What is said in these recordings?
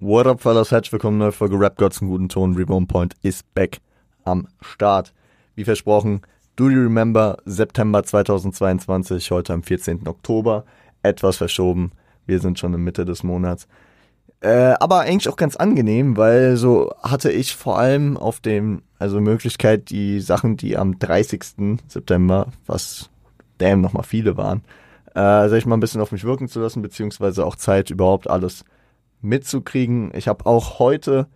What up, fellas? Herzlich willkommen, neue Folge Rap Gods im guten Ton. Reborn Point ist back am Start. Wie versprochen, do you remember September 2022, heute am 14. Oktober. Etwas verschoben. Wir sind schon in Mitte des Monats. Äh, aber eigentlich auch ganz angenehm, weil so hatte ich vor allem auf dem, also Möglichkeit, die Sachen, die am 30. September, was damn nochmal viele waren, äh, sag ich mal, ein bisschen auf mich wirken zu lassen, beziehungsweise auch Zeit, überhaupt alles mitzukriegen. Ich habe auch heute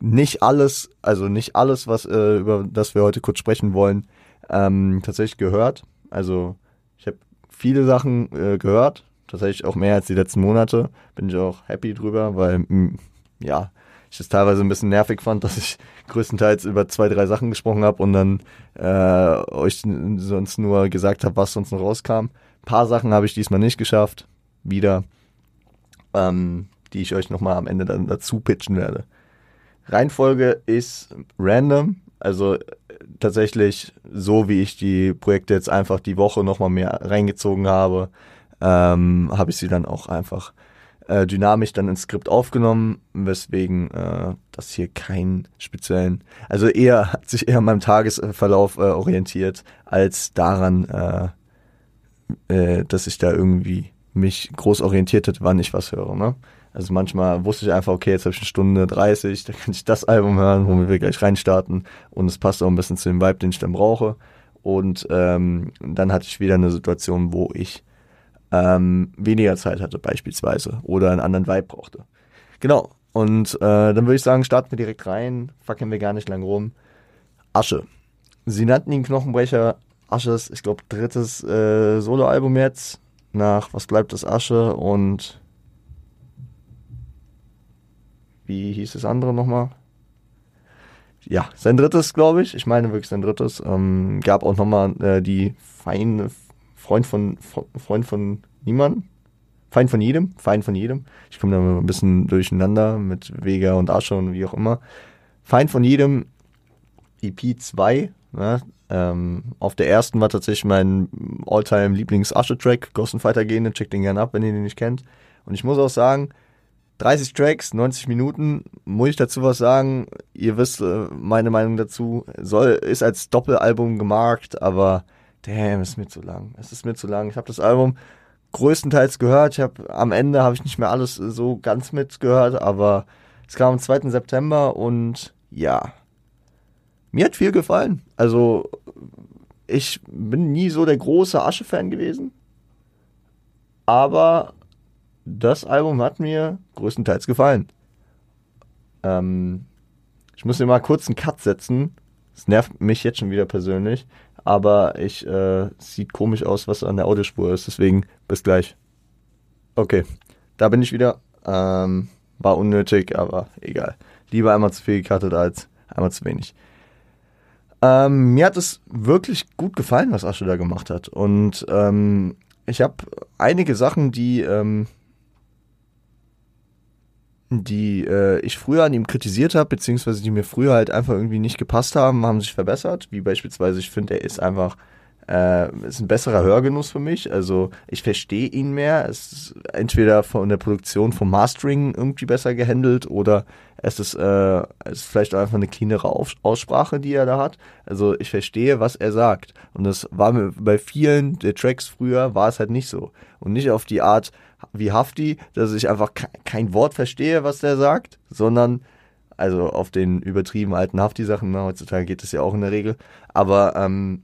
nicht alles, also nicht alles, was äh, über das wir heute kurz sprechen wollen, ähm, tatsächlich gehört. Also ich habe viele Sachen äh, gehört, tatsächlich auch mehr als die letzten Monate. Bin ich auch happy drüber, weil mh, ja ich es teilweise ein bisschen nervig fand, dass ich größtenteils über zwei, drei Sachen gesprochen habe und dann äh, euch sonst nur gesagt habe, was sonst noch rauskam. Ein paar Sachen habe ich diesmal nicht geschafft. Wieder. Ähm, die ich euch nochmal am Ende dann dazu pitchen werde. Reihenfolge ist random, also äh, tatsächlich so, wie ich die Projekte jetzt einfach die Woche nochmal mehr reingezogen habe, ähm, habe ich sie dann auch einfach äh, dynamisch dann ins Skript aufgenommen, weswegen äh, das hier keinen speziellen, also eher hat sich eher an meinem Tagesverlauf äh, orientiert, als daran, äh, äh, dass ich da irgendwie mich groß orientiert hätte, wann ich was höre. Ne? Also manchmal wusste ich einfach, okay, jetzt habe ich eine Stunde 30, da kann ich das Album hören, wo wir gleich reinstarten und es passt auch ein bisschen zu dem Vibe, den ich dann brauche. Und ähm, dann hatte ich wieder eine Situation, wo ich ähm, weniger Zeit hatte beispielsweise oder einen anderen Vibe brauchte. Genau. Und äh, dann würde ich sagen, starten wir direkt rein, fackeln wir gar nicht lang rum. Asche. Sie nannten ihn Knochenbrecher. Asches, ich glaube, drittes äh, Soloalbum jetzt. Nach Was bleibt das Asche und wie hieß das andere nochmal? Ja, sein drittes, glaube ich. Ich meine wirklich sein drittes. Ähm, gab auch nochmal äh, die feine Freund von, Freund von niemandem. Feind von jedem, Feind von jedem. Ich komme da ein bisschen durcheinander mit Vega und Asche und wie auch immer. Feind von jedem EP 2. Ne? Ähm, auf der ersten war tatsächlich mein Alltime Lieblings-Asche-Track, Ghost Fighter Gene. Checkt den gerne ab, wenn ihr den nicht kennt. Und ich muss auch sagen, 30 Tracks, 90 Minuten, muss ich dazu was sagen? Ihr wisst äh, meine Meinung dazu. Soll, ist als Doppelalbum gemarkt, aber damn, ist mir zu lang. Es ist mir zu lang. Ich habe das Album größtenteils gehört. Ich habe am Ende habe ich nicht mehr alles so ganz mitgehört, aber es kam am 2. September und ja, mir hat viel gefallen. Also ich bin nie so der große Asche-Fan gewesen, aber das Album hat mir größtenteils gefallen. Ähm, ich muss mir mal kurz einen Cut setzen. Es nervt mich jetzt schon wieder persönlich. Aber ich äh, sieht komisch aus, was an der Audiospur ist. Deswegen bis gleich. Okay, da bin ich wieder. Ähm, war unnötig, aber egal. Lieber einmal zu viel gecuttet als einmal zu wenig. Ähm, mir hat es wirklich gut gefallen, was Asche da gemacht hat. Und ähm, ich habe einige Sachen, die ähm, die äh, ich früher an ihm kritisiert habe, beziehungsweise die mir früher halt einfach irgendwie nicht gepasst haben, haben sich verbessert. Wie beispielsweise, ich finde, er ist einfach äh, ist ein besserer Hörgenuss für mich. Also ich verstehe ihn mehr. Es ist entweder von der Produktion vom Mastering irgendwie besser gehandelt oder es ist, äh, es ist vielleicht einfach eine cleanere Aussprache, die er da hat. Also ich verstehe, was er sagt. Und das war mir bei vielen der Tracks früher war es halt nicht so. Und nicht auf die Art, wie Hafti, dass ich einfach kein Wort verstehe, was der sagt, sondern also auf den übertrieben alten Hafti-Sachen, ne, heutzutage geht es ja auch in der Regel, aber ähm,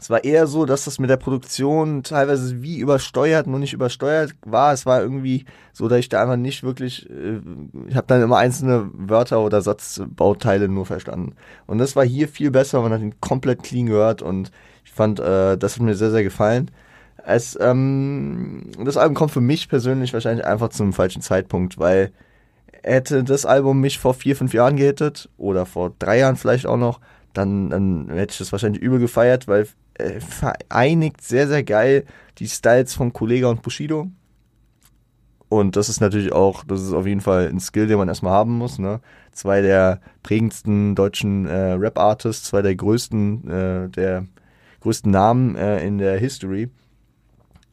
es war eher so, dass das mit der Produktion teilweise wie übersteuert, nur nicht übersteuert war. Es war irgendwie so, dass ich da einfach nicht wirklich, äh, ich habe dann immer einzelne Wörter oder Satzbauteile nur verstanden. Und das war hier viel besser, man hat ihn komplett clean gehört und ich fand, äh, das hat mir sehr, sehr gefallen. Es, ähm, das Album kommt für mich persönlich wahrscheinlich einfach zum falschen Zeitpunkt, weil hätte das Album mich vor vier, fünf Jahren gehittet oder vor drei Jahren vielleicht auch noch, dann, dann hätte ich das wahrscheinlich übel gefeiert, weil äh, vereinigt sehr, sehr geil die Styles von Kollega und Bushido. Und das ist natürlich auch, das ist auf jeden Fall ein Skill, den man erstmal haben muss. Ne? Zwei der prägendsten deutschen äh, Rap-Artists, zwei der größten, äh, der größten Namen äh, in der History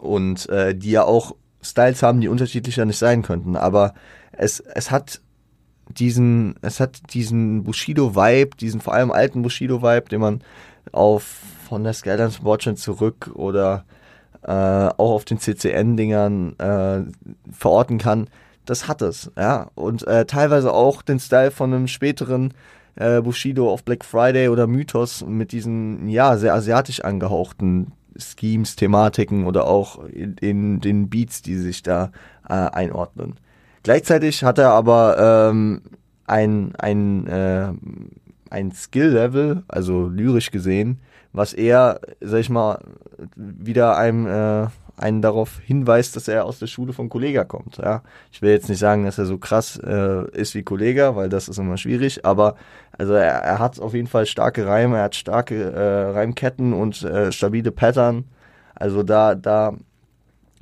und äh, die ja auch Styles haben, die unterschiedlicher nicht sein könnten. Aber es, es hat diesen, es hat diesen Bushido-Vibe, diesen vor allem alten Bushido-Vibe, den man auf von der Skylands Watching zurück oder äh, auch auf den CCN-Dingern äh, verorten kann. Das hat es, ja. Und äh, teilweise auch den Style von einem späteren äh, Bushido auf Black Friday oder Mythos mit diesen, ja, sehr asiatisch angehauchten Schemes, Thematiken oder auch in, in den Beats, die sich da äh, einordnen. Gleichzeitig hat er aber ähm, ein, ein, äh, ein Skill-Level, also lyrisch gesehen, was eher, sag ich mal, wieder einem äh, einen darauf hinweist, dass er aus der Schule von Kollega kommt. Ja. Ich will jetzt nicht sagen, dass er so krass äh, ist wie Kollega, weil das ist immer schwierig, aber also er, er hat auf jeden Fall starke Reime, er hat starke äh, Reimketten und äh, stabile Pattern. Also da, da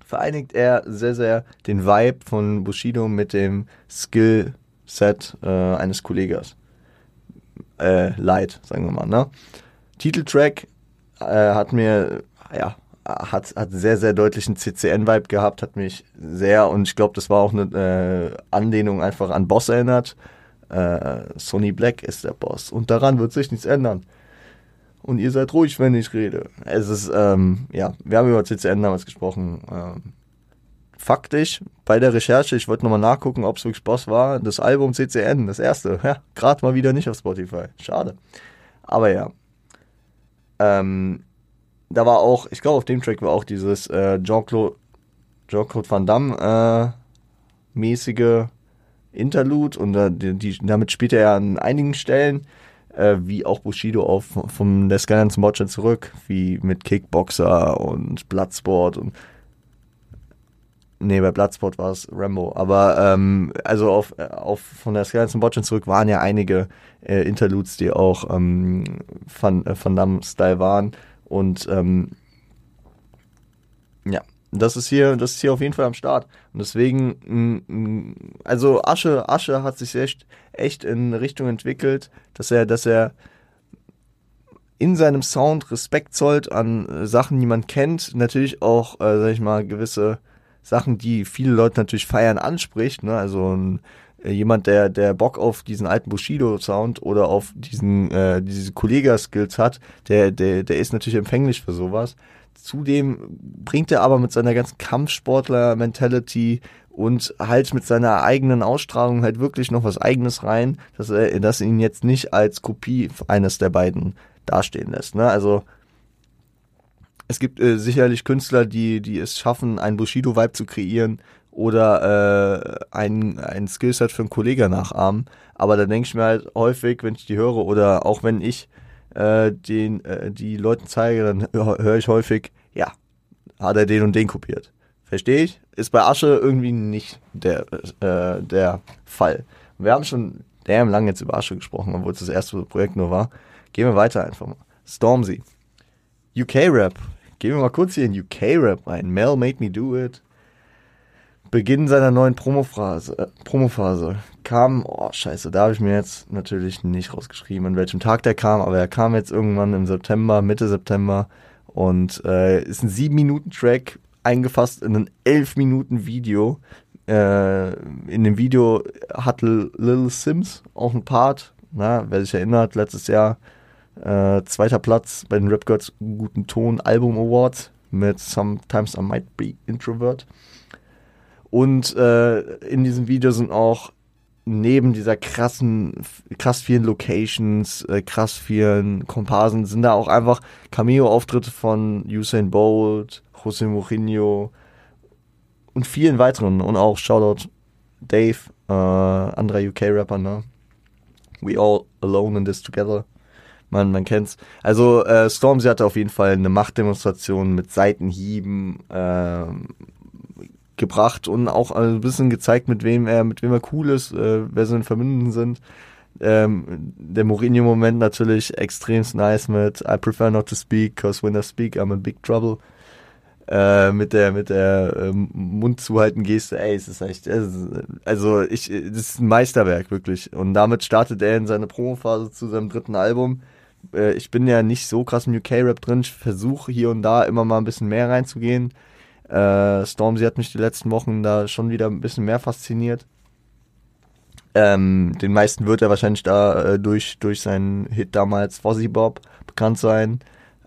vereinigt er sehr, sehr den Vibe von Bushido mit dem Skill-Set äh, eines Kollegas. Äh, Light, sagen wir mal, ne? Titeltrack äh, hat mir, ja, hat, hat sehr, sehr deutlichen CCN-Vibe gehabt, hat mich sehr, und ich glaube, das war auch eine äh, Anlehnung einfach an Boss erinnert. Äh, Sonny Black ist der Boss und daran wird sich nichts ändern und ihr seid ruhig, wenn ich rede. Es ist, ähm, ja, wir haben über CCN damals gesprochen. Ähm, faktisch, bei der Recherche, ich wollte nochmal nachgucken, ob es wirklich Boss war, das Album CCN, das erste, ja, gerade mal wieder nicht auf Spotify. Schade. Aber ja. Ähm, da war auch, ich glaube, auf dem Track war auch dieses äh, Jean-Claude Jean Van Damme äh, mäßige Interlude und äh, die, damit spielt er ja an einigen Stellen äh, wie auch Bushido auf vom der Skyline zum Botchan zurück, wie mit Kickboxer und Bloodsport und Nee, bei Bloodsport war es Rambo. Aber ähm, also auf, auf von der Skyline zum Botchan zurück waren ja einige äh, Interludes, die auch ähm, Van, äh, Van Damme-Style waren. Und ähm, ja, das ist hier, das ist hier auf jeden Fall am Start. Und deswegen, mm, mm, also Asche, Asche hat sich echt, echt in Richtung entwickelt, dass er, dass er in seinem Sound Respekt zollt an äh, Sachen, die man kennt, natürlich auch, äh, sag ich mal, gewisse Sachen, die viele Leute natürlich feiern, anspricht. Ne? Also ein, äh, jemand, der, der Bock auf diesen alten Bushido-Sound oder auf diesen, äh, diese Kollega-Skills hat, der, der, der ist natürlich empfänglich für sowas. Zudem bringt er aber mit seiner ganzen Kampfsportler-Mentality und halt mit seiner eigenen Ausstrahlung halt wirklich noch was Eigenes rein, dass er, dass ihn jetzt nicht als Kopie eines der beiden dastehen lässt. Ne? Also es gibt äh, sicherlich Künstler, die, die es schaffen, einen Bushido-Vibe zu kreieren oder äh, ein, ein Skillset für einen Kollegen nachahmen. Aber da denke ich mir halt häufig, wenn ich die höre oder auch wenn ich äh, den, äh, die Leuten zeige, dann höre hör ich häufig, ja, hat er den und den kopiert. Verstehe ich? Ist bei Asche irgendwie nicht der, äh, der Fall. Wir haben schon damn lang jetzt über Asche gesprochen, obwohl es das erste Projekt nur war. Gehen wir weiter einfach mal. Stormzy. UK-Rap. Gehen wir mal kurz hier in UK-Rap rein. Mel made me do it. Beginn seiner neuen Promophase, äh, Promophase kam, oh scheiße, da habe ich mir jetzt natürlich nicht rausgeschrieben, an welchem Tag der kam, aber er kam jetzt irgendwann im September, Mitte September und äh, ist ein 7-Minuten-Track eingefasst in ein 11-Minuten-Video. Äh, in dem Video hat Lil Sims auch ein Part, na, wer sich erinnert, letztes Jahr äh, zweiter Platz bei den Rap Gods Guten Ton Album Awards mit Sometimes I Might Be Introvert. Und äh, in diesem Video sind auch neben dieser krassen, krass vielen Locations, äh, krass vielen Komparsen, sind da auch einfach Cameo-Auftritte von Usain Bolt, José Mourinho und vielen weiteren. Und auch Shoutout Dave, äh, anderer UK-Rapper, ne? We all alone in this together. Man, man kennt's. Also äh, Stormzy hatte auf jeden Fall eine Machtdemonstration mit Seitenhieben, äh, gebracht und auch ein bisschen gezeigt, mit wem er, mit wem er cool ist, äh, wer seine Verbündeten sind. Ähm, der Mourinho-Moment natürlich extrem nice mit I prefer not to speak, cause when I speak I'm in big trouble. Äh, mit der mit der ähm, Mund zuhalten Geste, ey, es ist echt, also ich, das ist ein Meisterwerk wirklich. Und damit startet er in seine Promophase zu seinem dritten Album. Äh, ich bin ja nicht so krass im UK-Rap drin, ich versuche hier und da immer mal ein bisschen mehr reinzugehen. Äh, Stormzy hat mich die letzten Wochen da schon wieder ein bisschen mehr fasziniert. Ähm, den meisten wird er wahrscheinlich da äh, durch, durch seinen Hit damals Fozzy Bob bekannt sein.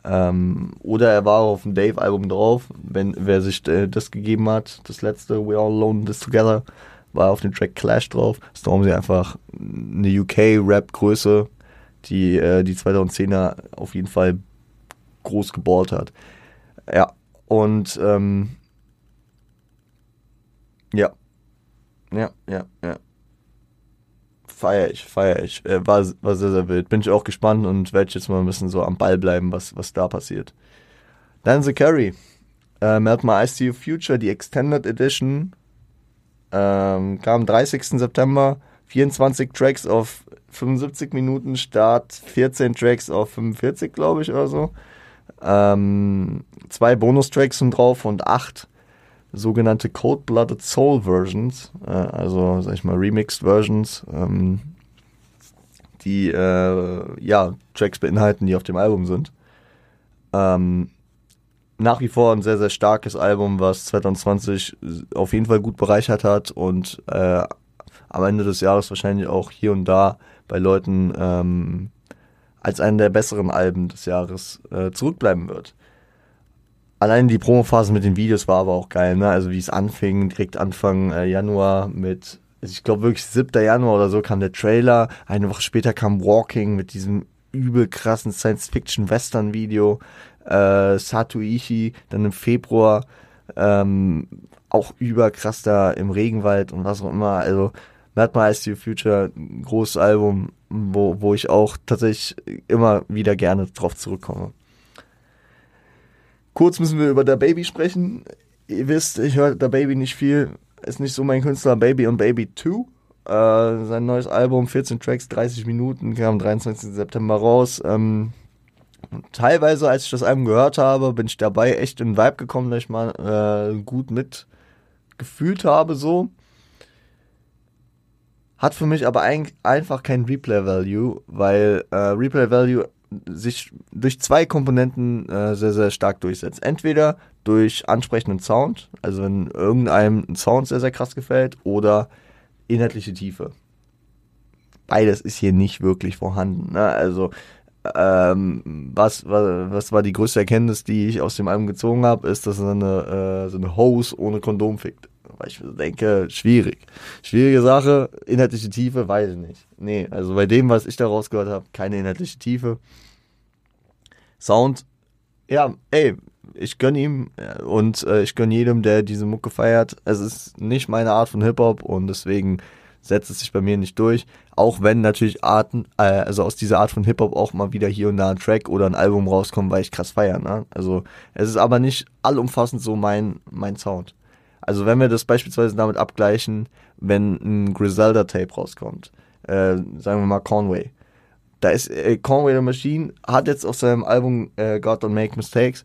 Ähm, oder er war auf dem Dave-Album drauf, wenn wer sich äh, das gegeben hat, das letzte We All Alone This Together, war auf dem Track Clash drauf. Stormzy einfach eine UK-Rap-Größe, die äh, die 2010er auf jeden Fall groß geballt hat. Ja, und ähm, ja, ja, ja, ja. Feier ich, feier ich. Äh, war, war sehr, sehr wild. Bin ich auch gespannt und werde jetzt mal ein bisschen so am Ball bleiben, was, was da passiert. Dann The Carry. Ähm, er hat mal Ice Future, die Extended Edition. Ähm, kam am 30. September. 24 Tracks auf 75 Minuten Start, 14 Tracks auf 45, glaube ich, oder so. Ähm, zwei Bonustracks sind drauf und acht sogenannte Cold-Blooded Soul Versions, äh, also sag ich mal Remixed Versions, ähm, die äh, ja Tracks beinhalten, die auf dem Album sind. Ähm, nach wie vor ein sehr, sehr starkes Album, was 2020 auf jeden Fall gut bereichert hat und äh, am Ende des Jahres wahrscheinlich auch hier und da bei Leuten ähm, als einen der besseren Alben des Jahres äh, zurückbleiben wird allein die Promophase mit den Videos war aber auch geil, ne? Also wie es anfing, direkt Anfang äh, Januar mit, also ich glaube wirklich 7. Januar oder so kam der Trailer. Eine Woche später kam Walking mit diesem übel krassen Science-Fiction-Western-Video. Äh, Satuichi dann im Februar ähm, auch überkrass da im Regenwald und was auch immer. Also My Ice Future, ein großes Album, wo, wo ich auch tatsächlich immer wieder gerne drauf zurückkomme. Kurz müssen wir über der Baby sprechen. Ihr wisst, ich höre der Baby nicht viel. Ist nicht so mein Künstler. Baby und Baby 2. Äh, sein neues Album, 14 Tracks, 30 Minuten, kam am 23. September raus. Ähm, teilweise, als ich das Album gehört habe, bin ich dabei echt in den Vibe gekommen, dass ich mal äh, gut mitgefühlt habe, so. Hat für mich aber ein, einfach kein Replay-Value, weil äh, Replay-Value sich durch zwei Komponenten äh, sehr, sehr stark durchsetzt. Entweder durch ansprechenden Sound, also wenn irgendeinem ein Sound sehr, sehr krass gefällt, oder inhaltliche Tiefe. Beides ist hier nicht wirklich vorhanden. Ne? Also, ähm, was, was, was war die größte Erkenntnis, die ich aus dem Album gezogen habe, ist, dass eine, äh, so eine Hose ohne Kondom fickt. Weil ich denke, schwierig. Schwierige Sache, inhaltliche Tiefe, weiß ich nicht. Nee, also bei dem, was ich da rausgehört habe, keine inhaltliche Tiefe. Sound, ja, ey, ich gönn ihm äh, und äh, ich gönn jedem, der diese Mucke feiert. Es ist nicht meine Art von Hip-Hop und deswegen setzt es sich bei mir nicht durch. Auch wenn natürlich Arten, äh, also aus dieser Art von Hip-Hop auch mal wieder hier und da ein Track oder ein Album rauskommt, weil ich krass feiern. Ne? Also es ist aber nicht allumfassend so mein, mein Sound. Also wenn wir das beispielsweise damit abgleichen, wenn ein Griselda-Tape rauskommt, äh, sagen wir mal Conway, da ist äh, Conway the Machine, hat jetzt auf seinem Album äh, God Don't Make Mistakes,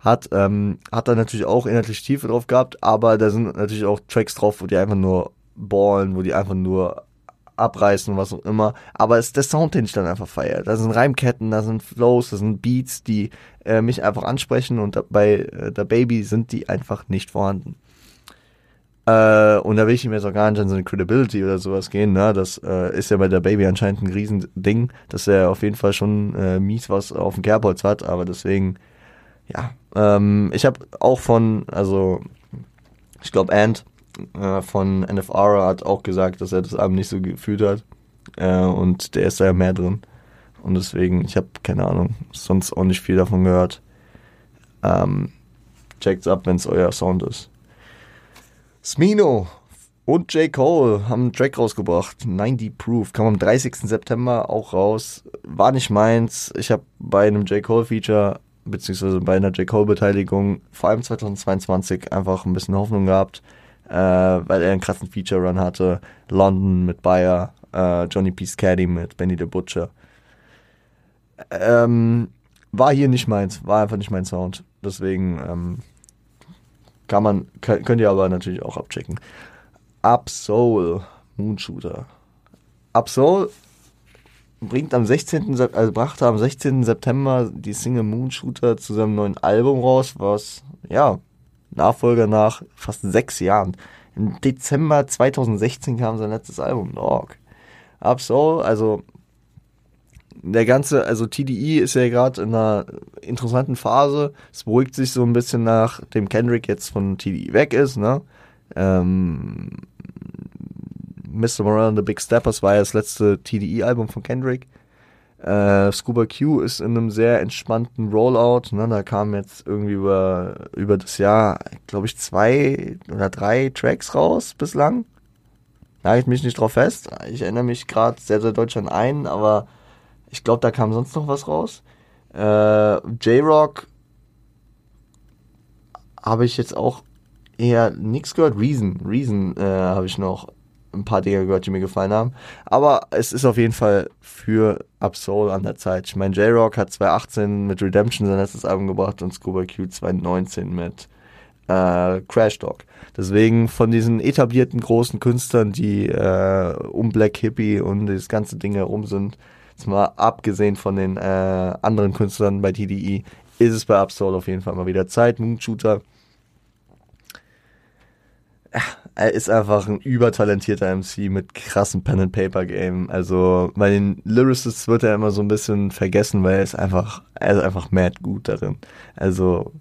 hat, ähm, hat da natürlich auch inhaltlich Tiefe drauf gehabt, aber da sind natürlich auch Tracks drauf, wo die einfach nur ballen, wo die einfach nur abreißen, was auch immer. Aber es ist der Sound, den ich dann einfach feiere. Da sind Reimketten, da sind Flows, da sind Beats, die äh, mich einfach ansprechen und bei äh, der Baby sind die einfach nicht vorhanden. Äh, und da will ich ihm jetzt auch gar nicht an so eine Credibility oder sowas gehen. Ne? Das äh, ist ja bei der Baby anscheinend ein Riesending, dass er auf jeden Fall schon äh, mies was auf dem Kerbholz hat. Aber deswegen, ja. Ähm, ich habe auch von, also ich glaube, Ant äh, von NFR hat auch gesagt, dass er das Abend nicht so gefühlt hat. Äh, und der ist da ja mehr drin. Und deswegen, ich habe keine Ahnung, sonst auch nicht viel davon gehört. Ähm, checkt's ab, wenn es euer Sound ist. Smino und J. Cole haben einen Track rausgebracht. 90 Proof. Kam am 30. September auch raus. War nicht meins. Ich habe bei einem J. Cole Feature, beziehungsweise bei einer J. Cole Beteiligung, vor allem 2022, einfach ein bisschen Hoffnung gehabt, äh, weil er einen krassen Feature Run hatte. London mit Bayer, äh, Johnny P. Scaddy mit Benny the Butcher. Ähm, war hier nicht meins. War einfach nicht mein Sound. Deswegen, ähm, kann man, könnt ihr aber natürlich auch abchecken. Absol, Moonshooter. Absol bringt am 16. also brachte am 16. September die Single Moonshooter zu seinem neuen Album raus, was ja Nachfolger nach fast sechs Jahren Im Dezember 2016 kam sein letztes Album, Dog. Up Soul, also der ganze, also TDE ist ja gerade in einer interessanten Phase. Es beruhigt sich so ein bisschen nach dem Kendrick jetzt von TDE weg ist, ne? Ähm, Mr. Morale and the Big Steppers war ja das letzte TDE-Album von Kendrick. Äh, Scuba Q ist in einem sehr entspannten Rollout. Ne? Da kamen jetzt irgendwie über, über das Jahr, glaube ich, zwei oder drei Tracks raus bislang. Nagelt mich nicht drauf fest. Ich erinnere mich gerade sehr, sehr deutsch an einen, aber ich glaube, da kam sonst noch was raus. Äh, J-Rock habe ich jetzt auch eher nichts gehört. Reason, Reason äh, habe ich noch ein paar Dinge gehört, die mir gefallen haben. Aber es ist auf jeden Fall für Absol an der Zeit. Ich meine, J-Rock hat 2018 mit Redemption sein letztes Album gebracht und Scuba Q 2019 mit äh, Crash Dog. Deswegen von diesen etablierten großen Künstlern, die äh, um Black Hippie und das ganze Ding herum sind, jetzt mal abgesehen von den äh, anderen Künstlern bei TDE, ist es bei Absol auf jeden Fall mal wieder Zeit. Moonshooter er ist einfach ein übertalentierter MC mit krassem Pen-and-Paper-Game. Also bei den Lyricists wird er immer so ein bisschen vergessen, weil er ist einfach, er ist einfach mad gut darin. Also,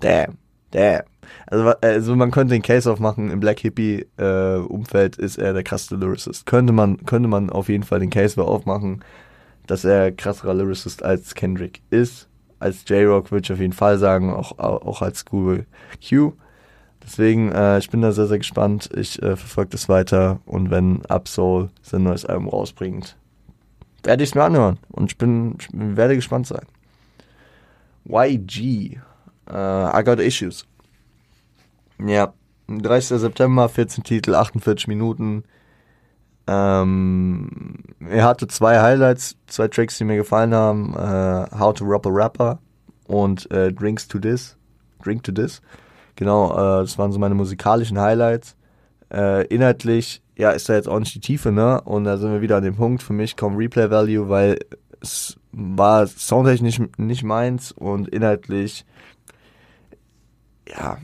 damn, damn. Also, also man könnte den Case aufmachen, im Black Hippie äh, Umfeld ist er der krasseste Lyricist. Könnte man, könnte man auf jeden Fall den Case aufmachen, dass er krasserer Lyricist als Kendrick ist. Als J-Rock würde ich auf jeden Fall sagen, auch, auch als Google Q. Deswegen, äh, ich bin da sehr, sehr gespannt. Ich äh, verfolge das weiter und wenn Absol sein neues Album rausbringt, werde ich es mir anhören und ich bin, ich werde gespannt sein. YG, äh, I Got Issues. Ja, 30. September, 14 Titel, 48 Minuten. Ähm, er hatte zwei Highlights, zwei Tracks, die mir gefallen haben. Äh, How to Rob a Rapper und äh, Drinks to This. Drink to This. Genau, äh, das waren so meine musikalischen Highlights. Äh, inhaltlich, ja, ist da jetzt auch nicht die Tiefe, ne? Und da sind wir wieder an dem Punkt. Für mich kommt Replay Value, weil es war soundtechnisch nicht meins und inhaltlich, ja,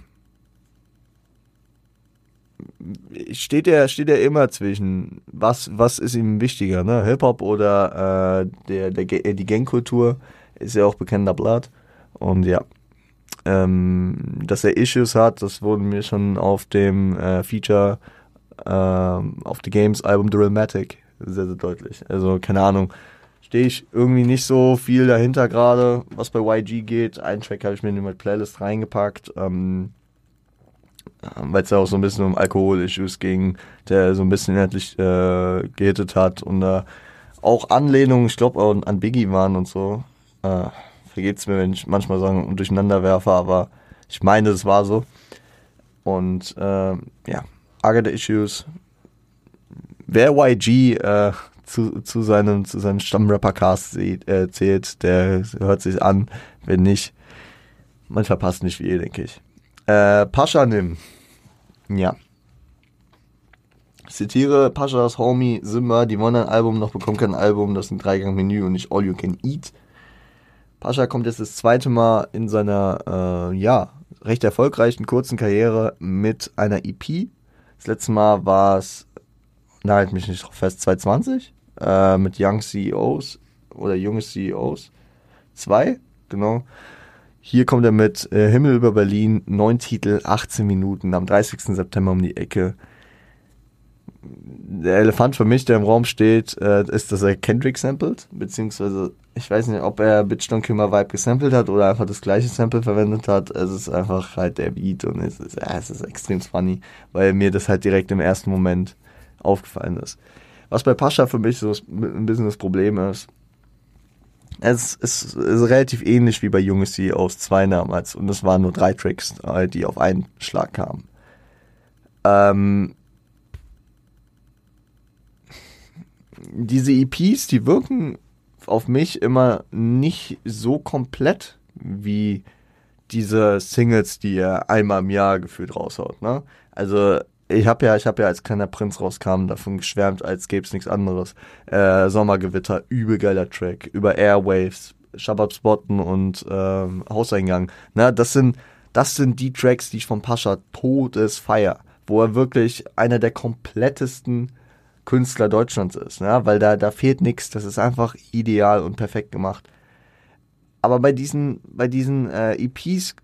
steht er steht er immer zwischen was was ist ihm wichtiger ne Hip Hop oder äh, der der die Gangkultur ist ja auch bekannter Blatt und ja ähm, dass er Issues hat, das wurde mir schon auf dem äh, Feature äh, auf The Games Album Drillmatic sehr, sehr deutlich. Also, keine Ahnung, stehe ich irgendwie nicht so viel dahinter gerade, was bei YG geht. Einen Track habe ich mir in die Playlist reingepackt, ähm, weil es ja auch so ein bisschen um Alkohol-Issues ging, der so ein bisschen inhaltlich äh, gehittet hat und äh, auch Anlehnungen, ich glaube, an Biggie waren und so. Äh, es mir, wenn ich manchmal Sachen durcheinander werfe, aber ich meine, es war so. Und äh, ja, Agatha Issues. Wer YG äh, zu, zu seinem, zu seinem Stammrapper-Cast äh, zählt, der hört sich an. Wenn nicht, man verpasst nicht viel, denke ich. Äh, Pascha nimm. Ja. Zitiere Paschas Homie Simba, die wollen ein Album, noch bekommen kein Album, das ist ein Dreigang-Menü und nicht All You Can Eat. Pascha kommt jetzt das zweite Mal in seiner, äh, ja, recht erfolgreichen kurzen Karriere mit einer EP. Das letzte Mal war es, nagelt mich nicht drauf fest, 2020 äh, mit Young CEOs oder junge CEOs. Zwei, genau. Hier kommt er mit äh, Himmel über Berlin, neun Titel, 18 Minuten, am 30. September um die Ecke der Elefant für mich, der im Raum steht, äh, ist, dass er Kendrick samplet, beziehungsweise ich weiß nicht, ob er Bitch Don't Kill My Vibe gesampelt hat oder einfach das gleiche Sample verwendet hat. Es ist einfach halt der Beat und es ist, ja, es ist extrem funny, weil mir das halt direkt im ersten Moment aufgefallen ist. Was bei Pascha für mich so ein bisschen das Problem ist, es ist, relativ ähnlich wie bei Junge CEOs 2 damals und es waren nur drei Tracks, äh, die auf einen Schlag kamen. Ähm, diese EPs, die wirken auf mich immer nicht so komplett wie diese Singles, die er einmal im Jahr gefühlt raushaut. Ne? Also ich habe ja, ich habe ja, als kleiner Prinz rauskam, davon geschwärmt, als gäbe es nichts anderes. Äh, Sommergewitter, übel geiler Track, über Airwaves, Shabab Spotten und ähm, Hauseingang. Na, das sind, das sind die Tracks, die ich von Pascha todes feier. wo er wirklich einer der komplettesten Künstler Deutschlands ist, ne? weil da, da fehlt nichts, das ist einfach ideal und perfekt gemacht. Aber bei diesen, bei diesen äh, EPs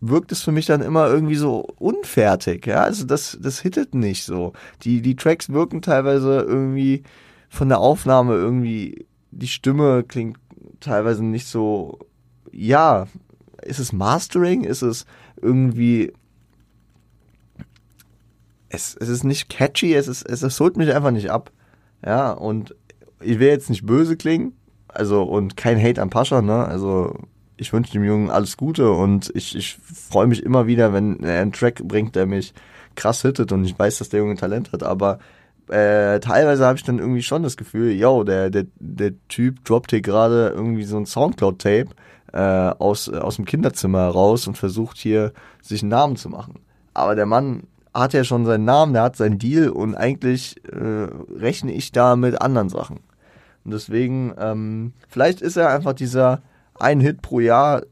wirkt es für mich dann immer irgendwie so unfertig, ja, also das, das hittet nicht so. Die, die Tracks wirken teilweise irgendwie von der Aufnahme irgendwie, die Stimme klingt teilweise nicht so, ja, ist es Mastering? Ist es irgendwie es, es ist nicht catchy, es, ist, es, es holt mich einfach nicht ab. Ja, und ich will jetzt nicht böse klingen, also und kein Hate an Pascha, ne? Also ich wünsche dem Jungen alles Gute und ich, ich freue mich immer wieder, wenn er einen Track bringt, der mich krass hittet und ich weiß, dass der Junge Talent hat, aber äh, teilweise habe ich dann irgendwie schon das Gefühl, yo, der, der, der Typ droppt hier gerade irgendwie so ein Soundcloud-Tape äh, aus, aus dem Kinderzimmer raus und versucht hier sich einen Namen zu machen. Aber der Mann hat ja schon seinen Namen, der hat seinen Deal und eigentlich äh, rechne ich da mit anderen Sachen. Und deswegen, ähm, vielleicht ist er einfach dieser ein Hit pro Jahr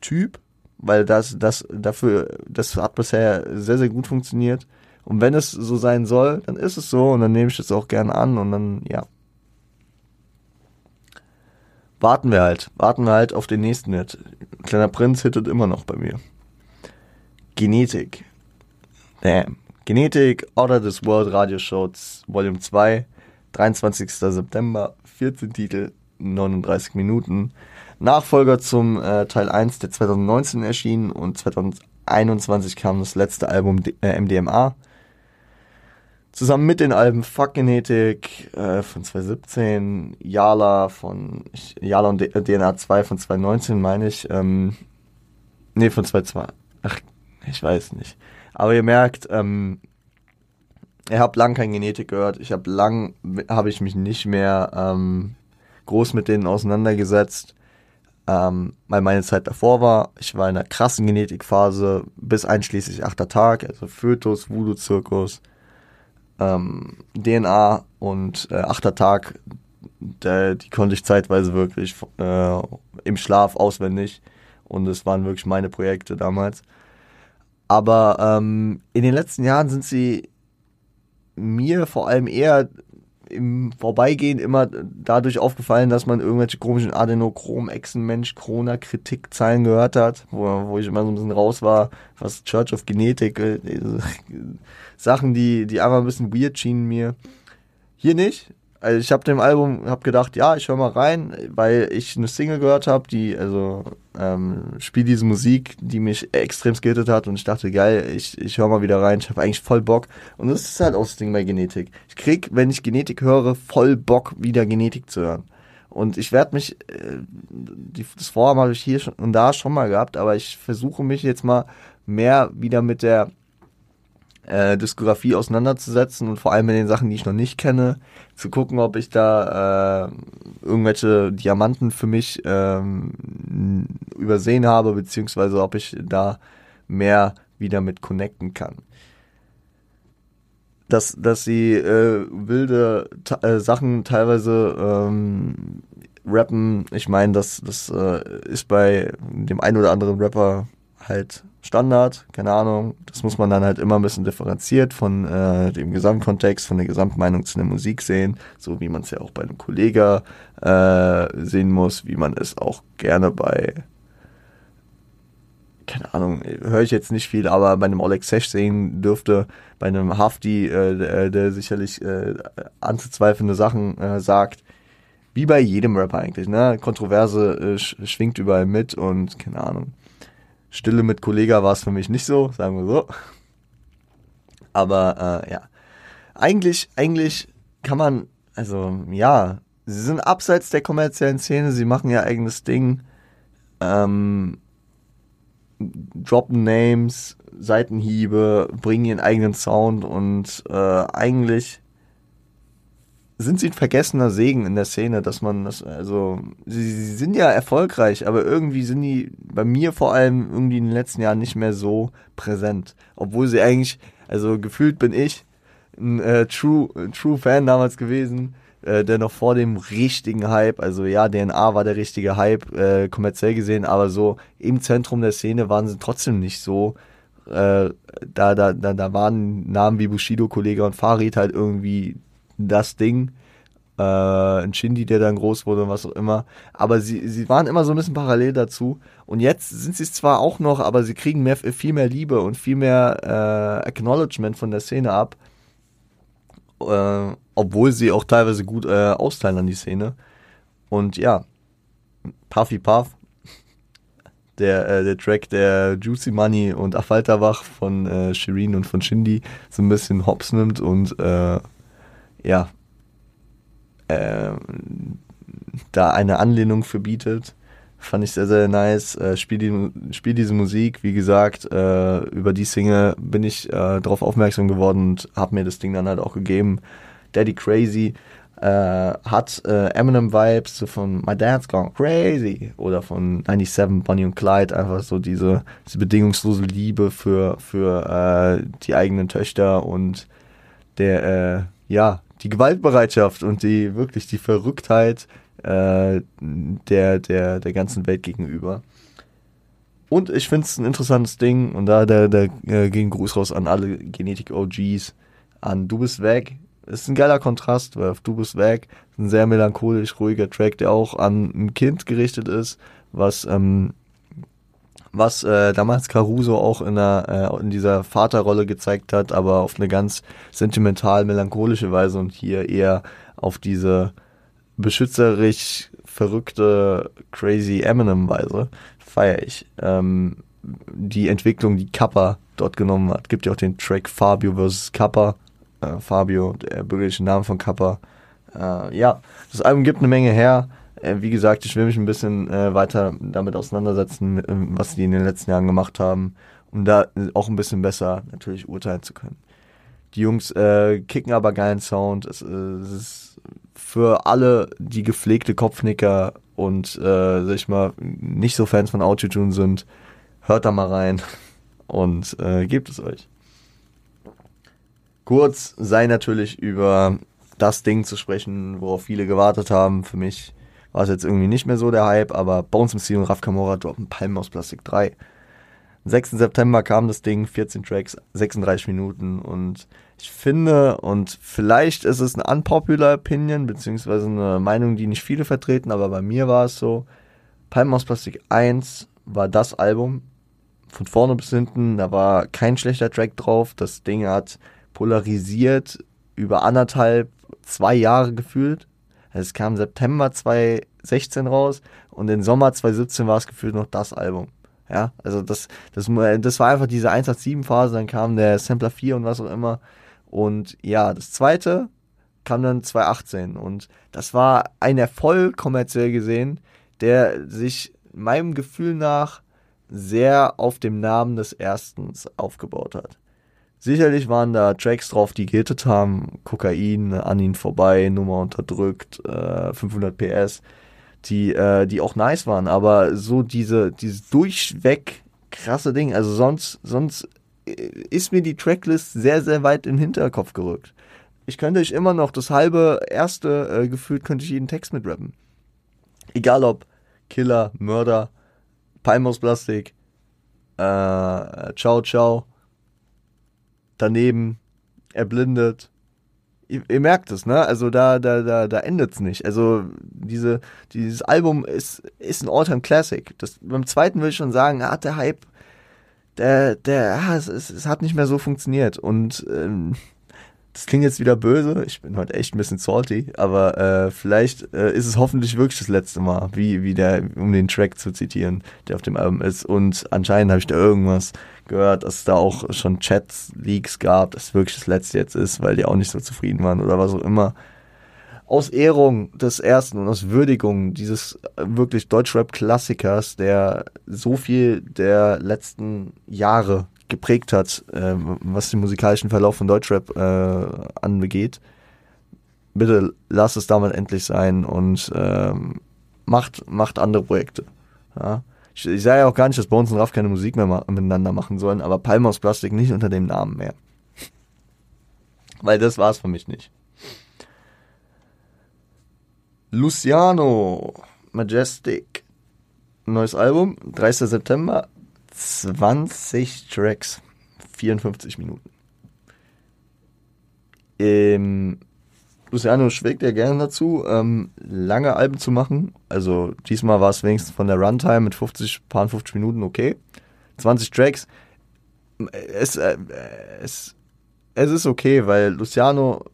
Typ, weil das, das dafür, das hat bisher sehr, sehr gut funktioniert. Und wenn es so sein soll, dann ist es so und dann nehme ich es auch gern an und dann, ja. Warten wir halt, warten wir halt auf den nächsten Hit. Kleiner Prinz hittet immer noch bei mir. Genetik. Damn. Genetik, Order des World Radio Shows, Volume 2, 23. September, 14 Titel, 39 Minuten. Nachfolger zum äh, Teil 1, der 2019 erschien und 2021 kam das letzte Album äh, MDMA. Zusammen mit den Alben Fuck Genetik äh, von 2017, Yala von Yala und DNA 2 von 2019 meine ich. Ähm, nee, von 2002. Ach, ich weiß nicht. Aber ihr merkt, ähm, ihr habt lang kein Genetik gehört. Ich habe lang, habe ich mich nicht mehr ähm, groß mit denen auseinandergesetzt, ähm, weil meine Zeit davor war. Ich war in einer krassen Genetikphase bis einschließlich achter Tag, also Fötus, Voodoo-Zirkus, ähm, DNA und äh, achter Tag. Der, die konnte ich zeitweise wirklich äh, im Schlaf auswendig und es waren wirklich meine Projekte damals. Aber ähm, in den letzten Jahren sind sie mir vor allem eher im Vorbeigehen immer dadurch aufgefallen, dass man irgendwelche komischen Adenochrom, Echsenmensch, Corona-Kritikzeilen gehört hat, wo, wo ich immer so ein bisschen raus war, was Church of Genetik, äh, Sachen, die, die einfach ein bisschen weird schienen mir. Hier nicht. Also ich habe dem Album, habe gedacht, ja, ich höre mal rein, weil ich eine Single gehört habe, die, also ähm, spiel diese Musik, die mich extrem skittet hat und ich dachte, geil, ich, ich höre mal wieder rein, ich habe eigentlich voll Bock. Und das ist halt auch das Ding bei Genetik. Ich krieg, wenn ich Genetik höre, voll Bock, wieder Genetik zu hören. Und ich werde mich, äh, die, das Vorhaben habe ich hier schon und da schon mal gehabt, aber ich versuche mich jetzt mal mehr wieder mit der äh, Diskografie auseinanderzusetzen und vor allem mit den Sachen, die ich noch nicht kenne, zu gucken, ob ich da äh, irgendwelche Diamanten für mich ähm, übersehen habe, beziehungsweise ob ich da mehr wieder mit connecten kann. Dass, dass sie äh, wilde äh, Sachen teilweise ähm, rappen, ich meine, das, das äh, ist bei dem einen oder anderen Rapper halt Standard, keine Ahnung. Das muss man dann halt immer ein bisschen differenziert von äh, dem Gesamtkontext, von der Gesamtmeinung zu der Musik sehen, so wie man es ja auch bei einem Kollega äh, sehen muss, wie man es auch gerne bei, keine Ahnung, höre ich jetzt nicht viel, aber bei einem Oleg Sesh sehen dürfte, bei einem Hafti, äh, der, der, sicherlich äh, anzuzweifelnde Sachen äh, sagt, wie bei jedem Rapper eigentlich, ne? Kontroverse äh, schwingt überall mit und keine Ahnung. Stille mit Kollega war es für mich nicht so, sagen wir so. Aber äh, ja, eigentlich, eigentlich kann man, also ja, sie sind abseits der kommerziellen Szene, sie machen ihr eigenes Ding, ähm, droppen Names, Seitenhiebe, bringen ihren eigenen Sound und äh, eigentlich sind sie ein vergessener Segen in der Szene, dass man das, also, sie, sie, sind ja erfolgreich, aber irgendwie sind die bei mir vor allem irgendwie in den letzten Jahren nicht mehr so präsent. Obwohl sie eigentlich, also gefühlt bin ich ein äh, True, True Fan damals gewesen, äh, der noch vor dem richtigen Hype, also ja, DNA war der richtige Hype, äh, kommerziell gesehen, aber so im Zentrum der Szene waren sie trotzdem nicht so äh, da, da, da, da waren Namen wie Bushido, Kollege und Farid halt irgendwie das Ding. Äh, ein Shindy, der dann groß wurde und was auch immer. Aber sie, sie waren immer so ein bisschen parallel dazu. Und jetzt sind sie es zwar auch noch, aber sie kriegen mehr, viel mehr Liebe und viel mehr äh, Acknowledgement von der Szene ab. Äh, obwohl sie auch teilweise gut äh, austeilen an die Szene. Und ja, Puffy Puff, der, äh, der Track, der Juicy Money und Afalterwach von äh, Shirin und von Shindy so ein bisschen hops nimmt und äh, ja, äh, da eine Anlehnung verbietet. Fand ich sehr, sehr nice. Äh, spiel, die, spiel diese Musik, wie gesagt, äh, über die Single bin ich äh, darauf aufmerksam geworden und habe mir das Ding dann halt auch gegeben. Daddy Crazy äh, hat äh, Eminem-Vibes so von My Dad's Gone Crazy oder von 97 Bonnie und Clyde, einfach so diese, diese bedingungslose Liebe für, für äh, die eigenen Töchter und der, äh, ja, die Gewaltbereitschaft und die wirklich die Verrücktheit äh, der, der, der ganzen Welt gegenüber. Und ich finde es ein interessantes Ding und da der, der äh, ging Gruß raus an alle Genetik-OGs, an Du bist weg, ist ein geiler Kontrast, weil auf Du bist weg, ein sehr melancholisch, ruhiger Track, der auch an ein Kind gerichtet ist, was, ähm, was äh, damals Caruso auch in, der, äh, in dieser Vaterrolle gezeigt hat, aber auf eine ganz sentimental melancholische Weise und hier eher auf diese beschützerisch verrückte, crazy Eminem-Weise feiere ich. Ähm, die Entwicklung, die Kappa dort genommen hat. Gibt ja auch den Track Fabio vs. Kappa, äh, Fabio, der bürgerliche Name von Kappa. Äh, ja, das Album gibt eine Menge her. Äh, wie gesagt, ich will mich ein bisschen äh, weiter damit auseinandersetzen, ähm, was die in den letzten Jahren gemacht haben, um da auch ein bisschen besser natürlich urteilen zu können. Die Jungs äh, kicken aber geilen Sound. Es, äh, es ist für alle, die gepflegte Kopfnicker und, äh, sag ich mal, nicht so Fans von Autotune sind, hört da mal rein und äh, gebt es euch. Kurz sei natürlich über das Ding zu sprechen, worauf viele gewartet haben. Für mich war es jetzt irgendwie nicht mehr so der Hype, aber Bones MC und Raf Kamora droppen Palmen aus Plastik 3. Am 6. September kam das Ding, 14 Tracks, 36 Minuten und ich finde, und vielleicht ist es eine unpopular Opinion, beziehungsweise eine Meinung, die nicht viele vertreten, aber bei mir war es so, Palmen aus Plastik 1 war das Album, von vorne bis hinten, da war kein schlechter Track drauf, das Ding hat polarisiert über anderthalb, zwei Jahre gefühlt. Es kam September 2016 raus und im Sommer 2017 war es gefühlt noch das Album. Ja, also das, das, das war einfach diese 187-Phase, dann kam der Sampler 4 und was auch immer. Und ja, das zweite kam dann 2018 und das war ein Erfolg kommerziell gesehen, der sich meinem Gefühl nach sehr auf dem Namen des ersten aufgebaut hat. Sicherlich waren da Tracks drauf, die gehittet haben. Kokain, an ihn vorbei, Nummer unterdrückt, äh, 500 PS, die, äh, die auch nice waren. Aber so diese, dieses durchweg krasse Ding, also sonst, sonst äh, ist mir die Tracklist sehr, sehr weit den Hinterkopf gerückt. Ich könnte euch immer noch das halbe erste äh, gefühlt, könnte ich jeden Text mitrappen. Egal ob Killer, Mörder, Palmos-Plastik, äh, Ciao Ciao, daneben, erblindet. Ihr, ihr merkt es, ne? Also da, da, da, da endet es nicht. Also diese, dieses Album ist, ist ein Alltime Classic. Das, beim zweiten will ich schon sagen, hat der Hype, der, der, ah, es, es, es hat nicht mehr so funktioniert. Und ähm, das klingt jetzt wieder böse, ich bin heute echt ein bisschen salty, aber äh, vielleicht äh, ist es hoffentlich wirklich das letzte Mal, wie, wie der, um den Track zu zitieren, der auf dem Album ist. Und anscheinend habe ich da irgendwas gehört, dass es da auch schon Chat-Leaks gab, dass es wirklich das letzte jetzt ist, weil die auch nicht so zufrieden waren oder was auch immer. Aus Ehrung des ersten und aus Würdigung dieses wirklich Deutschrap-Klassikers, der so viel der letzten Jahre geprägt hat, äh, was den musikalischen Verlauf von Deutschrap äh, anbegeht. Bitte lasst es damit endlich sein und ähm, macht, macht andere Projekte. Ja? Ich, ich sage ja auch gar nicht, dass Bones und Raff keine Musik mehr ma miteinander machen sollen, aber Palme aus Plastik nicht unter dem Namen mehr. Weil das war es für mich nicht. Luciano Majestic. Neues Album, 30. September, 20 Tracks. 54 Minuten. Ähm, Luciano schwägt ja gerne dazu, ähm, lange Alben zu machen. Also diesmal war es wenigstens von der Runtime mit 50, paar 50 Minuten okay. 20 Tracks. Es, äh, es, es ist okay, weil Luciano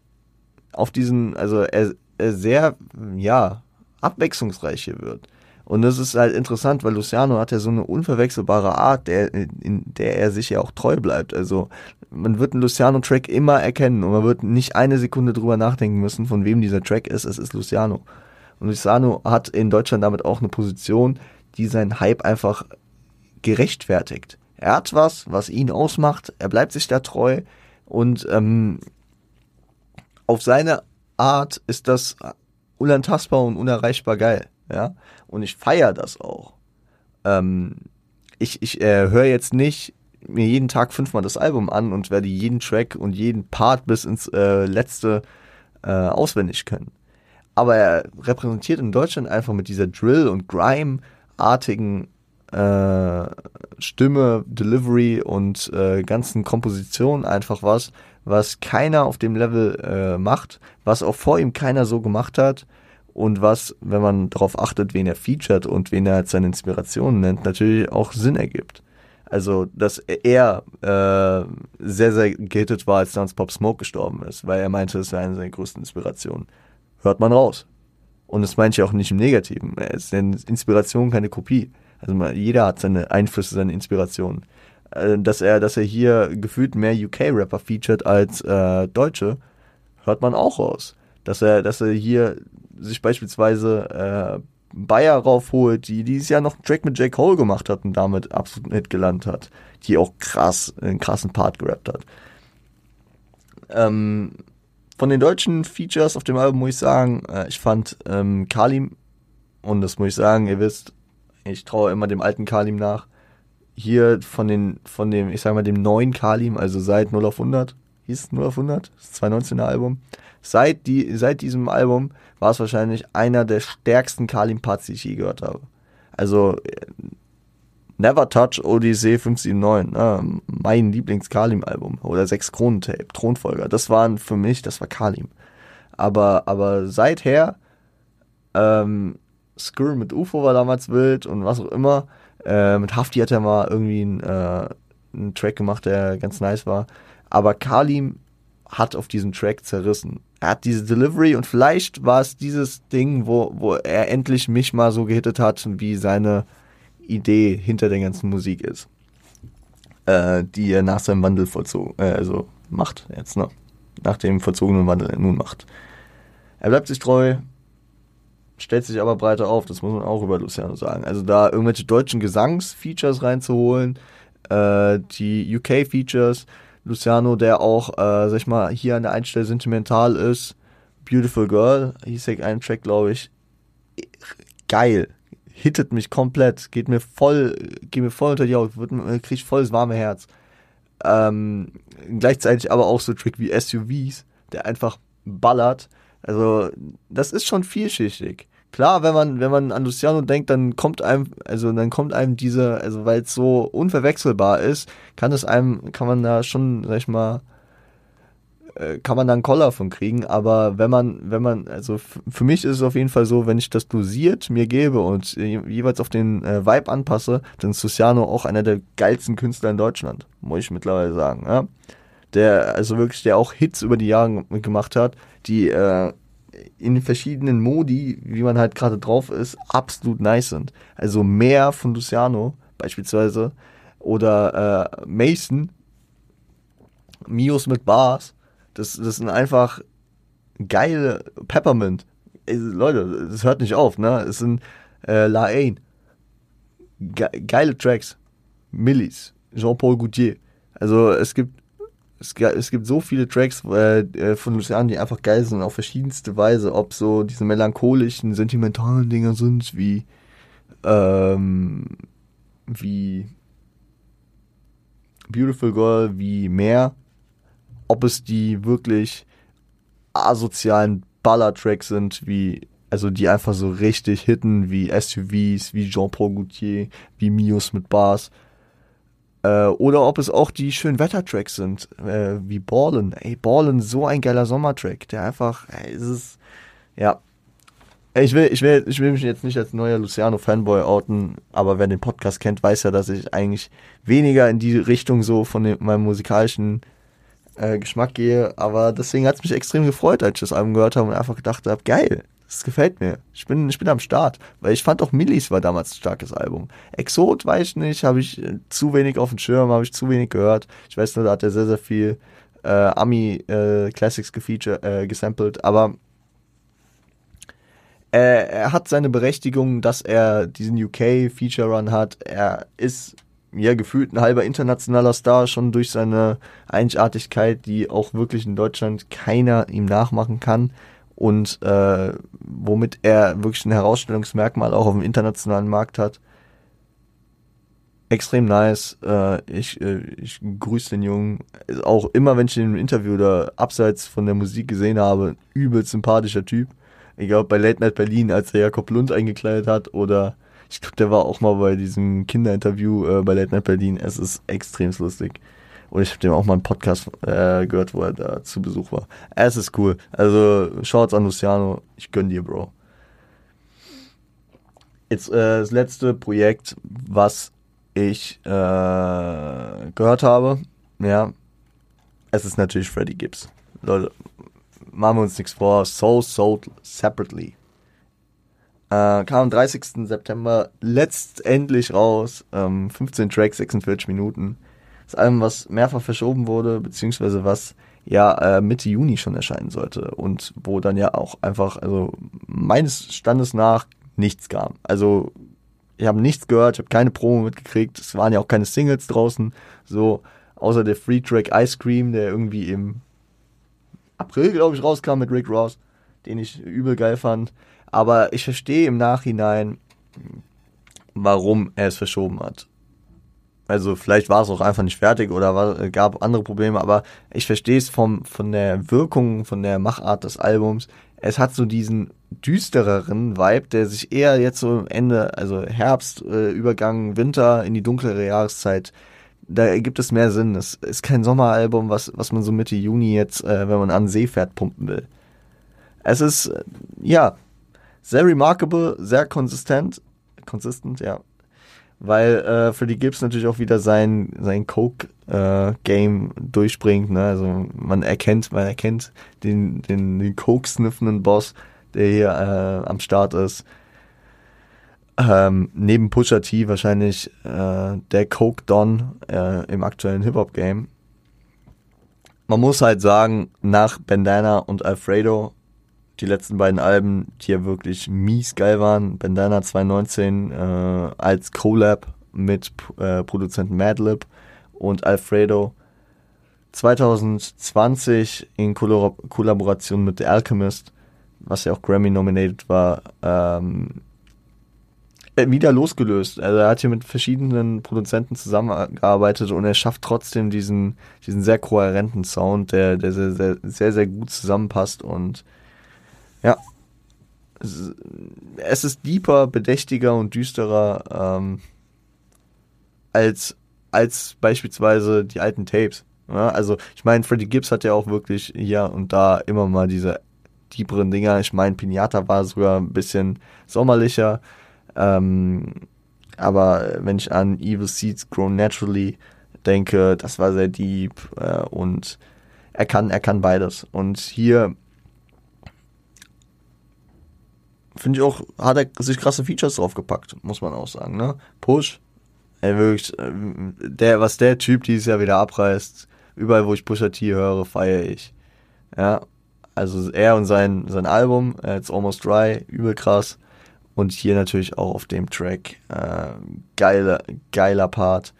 auf diesen, also er, er sehr, ja, abwechslungsreich hier wird. Und das ist halt interessant, weil Luciano hat ja so eine unverwechselbare Art, der, in der er sich ja auch treu bleibt. Also man wird einen Luciano-Track immer erkennen und man wird nicht eine Sekunde drüber nachdenken müssen, von wem dieser Track ist. Es ist Luciano. Und Luciano hat in Deutschland damit auch eine Position, die seinen Hype einfach gerechtfertigt. Er hat was, was ihn ausmacht, er bleibt sich da treu und ähm, auf seine Art ist das unantastbar und unerreichbar geil. Ja, und ich feiere das auch. Ähm, ich ich äh, höre jetzt nicht mir jeden Tag fünfmal das Album an und werde jeden Track und jeden Part bis ins äh, letzte äh, auswendig können. Aber er repräsentiert in Deutschland einfach mit dieser Drill- und Grime-artigen äh, Stimme, Delivery und äh, ganzen Komposition einfach was, was keiner auf dem Level äh, macht, was auch vor ihm keiner so gemacht hat und was, wenn man darauf achtet, wen er featured und wen er als seine Inspirationen nennt, natürlich auch Sinn ergibt. Also, dass er äh, sehr, sehr gehittet war, als Dance Pop Smoke gestorben ist, weil er meinte, es wäre eine seiner größten Inspirationen. Hört man raus. Und das meine ich auch nicht im Negativen. Es ist eine Inspiration, keine Kopie. Also jeder hat seine Einflüsse, seine Inspirationen. Äh, dass er, dass er hier gefühlt mehr UK-Rapper featured als äh, Deutsche, hört man auch raus. Dass er, dass er hier sich beispielsweise äh, Bayer raufholt, die dieses Jahr noch einen Track mit J. Cole gemacht hat und damit absolut Hit gelandet hat, die auch krass, einen krassen Part gerappt hat. Ähm, von den deutschen Features auf dem Album muss ich sagen, äh, ich fand ähm, Kalim, und das muss ich sagen, ihr wisst, ich traue immer dem alten Kalim nach. Hier von den, von dem, ich sag mal, dem neuen Kalim, also seit 0 auf 100, hieß es 0 auf 100, das 2019er Album, Seit, die, seit diesem Album war es wahrscheinlich einer der stärksten Kalim-Parts, die ich je gehört habe. Also Never Touch Odyssey 579, ne? mein Lieblings-Kalim-Album. Oder Sechs Kronentape, Thronfolger. Das waren für mich, das war Kalim. Aber, aber seither, ähm, Skur mit UFO war damals wild und was auch immer. Äh, mit Hafti hat er mal irgendwie einen, äh, einen Track gemacht, der ganz nice war. Aber Kalim hat auf diesem Track zerrissen er hat diese Delivery und vielleicht war es dieses Ding, wo, wo er endlich mich mal so gehittet hat, wie seine Idee hinter der ganzen Musik ist. Äh, die er nach seinem Wandel vollzogen, äh, also macht jetzt, ne? Nach dem vollzogenen Wandel nun macht. Er bleibt sich treu, stellt sich aber breiter auf, das muss man auch über Luciano sagen. Also da irgendwelche deutschen Gesangsfeatures reinzuholen, äh, die UK-Features, Luciano, der auch, äh, sag ich mal, hier an der Einstelle sentimental ist. Beautiful Girl, hieß ja ein Track, glaube ich. Geil. Hittet mich komplett. Geht mir voll, geht mir voll unter die Haut. Wird, krieg ich voll das warme Herz. Ähm, gleichzeitig aber auch so Trick wie SUVs, der einfach ballert. Also, das ist schon vielschichtig klar, wenn man, wenn man an Luciano denkt, dann kommt einem, also dann kommt einem diese, also weil es so unverwechselbar ist, kann es einem, kann man da schon, sag ich mal, äh, kann man da einen Koller von kriegen, aber wenn man, wenn man, also für mich ist es auf jeden Fall so, wenn ich das dosiert mir gebe und jeweils auf den äh, Vibe anpasse, dann ist Luciano auch einer der geilsten Künstler in Deutschland, muss ich mittlerweile sagen, ja. Der, also wirklich, der auch Hits über die Jahre gemacht hat, die äh, in verschiedenen Modi, wie man halt gerade drauf ist, absolut nice sind. Also mehr von Luciano beispielsweise oder äh, Mason, Mios mit Bars, das, das sind einfach geile Peppermint. Ey, Leute, das hört nicht auf, ne? Es sind äh, La Ain. Ge geile Tracks. Millis, Jean-Paul Gaultier. Also es gibt es, es gibt so viele Tracks äh, äh, von Luciano, die einfach geil sind, auf verschiedenste Weise. Ob so diese melancholischen, sentimentalen Dinger sind, wie, ähm, wie Beautiful Girl, wie mehr. Ob es die wirklich asozialen Baller-Tracks sind, wie, also die einfach so richtig hitten, wie SUVs, wie Jean-Paul Gaultier, wie Mios mit Bars Äh, oder ob es auch die schönen Wettertracks sind, äh, wie Ballin. Ey, Ballin, so ein geiler Sommertrack, der einfach, ey, es ist, ja. Ich will, ich will, ich will mich jetzt nicht als neuer Luciano-Fanboy outen, aber wer den Podcast kennt, weiß ja, dass ich eigentlich weniger in die Richtung so von dem, meinem musikalischen äh, Geschmack gehe. Aber deswegen hat es mich extrem gefreut, als ich das Album gehört habe und einfach gedacht habe, geil, das gefällt mir. Ich bin, ich bin am Start. Weil ich fand auch Millis war damals ein starkes Album. Exot weiß ich nicht, habe ich äh, zu wenig auf dem Schirm, habe ich zu wenig gehört. Ich weiß nur, da hat er sehr, sehr viel äh, Ami äh, Classics äh, gesampelt, aber er, er hat seine Berechtigung, dass er diesen UK-Feature-Run hat. Er ist ja gefühlt ein halber internationaler Star schon durch seine Einzigartigkeit, die auch wirklich in Deutschland keiner ihm nachmachen kann und äh, womit er wirklich ein Herausstellungsmerkmal auch auf dem internationalen Markt hat. Extrem nice. Äh, ich, äh, ich grüße den Jungen. Auch immer, wenn ich ihn im Interview oder abseits von der Musik gesehen habe, übel sympathischer Typ. Egal bei Late Night Berlin, als er Jakob Lund eingekleidet hat oder ich glaube, der war auch mal bei diesem Kinderinterview äh, bei Late Night Berlin. Es ist extrem lustig. Und ich habe dem auch mal einen Podcast äh, gehört, wo er da zu Besuch war. Es ist cool. Also schaut's an Luciano. Ich gönn dir, Bro. Jetzt äh, das letzte Projekt, was ich äh, gehört habe. Ja, es ist natürlich Freddie Gibbs. Leute, machen wir uns nichts vor. So Sold Separately. Äh, kam am 30. September letztendlich raus. Ähm, 15 Tracks, 46 Minuten. Das Album, was mehrfach verschoben wurde, beziehungsweise was ja äh, Mitte Juni schon erscheinen sollte und wo dann ja auch einfach, also meines Standes nach nichts kam. Also ich habe nichts gehört, ich habe keine Promo mitgekriegt, es waren ja auch keine Singles draußen, so außer der Free Track Ice Cream, der irgendwie im April, glaube ich, rauskam mit Rick Ross, den ich übel geil fand. Aber ich verstehe im Nachhinein, warum er es verschoben hat. Also vielleicht war es auch einfach nicht fertig oder war, gab andere Probleme, aber ich verstehe es vom, von der Wirkung, von der Machart des Albums. Es hat so diesen düstereren Vibe, der sich eher jetzt so Ende, also Herbst, äh, Übergang, Winter in die dunklere Jahreszeit, da gibt es mehr Sinn. Es ist kein Sommeralbum, was, was man so Mitte Juni jetzt, äh, wenn man an See fährt, pumpen will. Es ist, äh, ja, sehr remarkable, sehr konsistent, consistent, ja, weil äh, Freddie Gibbs natürlich auch wieder sein, sein Coke-Game äh, durchbringt. Ne? Also man erkennt, man erkennt den, den, den Coke-sniffenden Boss, der hier äh, am Start ist. Ähm, neben Pusha T wahrscheinlich äh, der Coke Don äh, im aktuellen Hip-Hop-Game. Man muss halt sagen, nach Bandana und Alfredo die letzten beiden Alben, die ja wirklich mies geil waren. Bandana 2019 äh, als Collab mit äh, Produzenten Madlib und Alfredo. 2020 in Kollab Kollaboration mit The Alchemist, was ja auch Grammy nominated war, ähm, äh, wieder losgelöst. Also er hat hier mit verschiedenen Produzenten zusammengearbeitet und er schafft trotzdem diesen, diesen sehr kohärenten Sound, der, der sehr, sehr, sehr, sehr gut zusammenpasst und ja. Es ist deeper, bedächtiger und düsterer ähm, als, als beispielsweise die alten Tapes. Ja, also ich meine, Freddie Gibbs hat ja auch wirklich hier und da immer mal diese deeperen Dinger. Ich meine, Pinata war sogar ein bisschen sommerlicher. Ähm, aber wenn ich an Evil Seeds Grown Naturally denke, das war sehr deep äh, und er kann, er kann beides. Und hier finde ich auch, hat er sich krasse Features draufgepackt, muss man auch sagen, ne? Push, ey, wirklich, äh, der, was der Typ dieses Jahr wieder abreißt, überall wo ich Pusha T höre, feiere ich. Ja, also er und sein, sein Album, äh, It's Almost Dry, übel krass. Und hier natürlich auch auf dem Track, äh, geiler, geiler Part.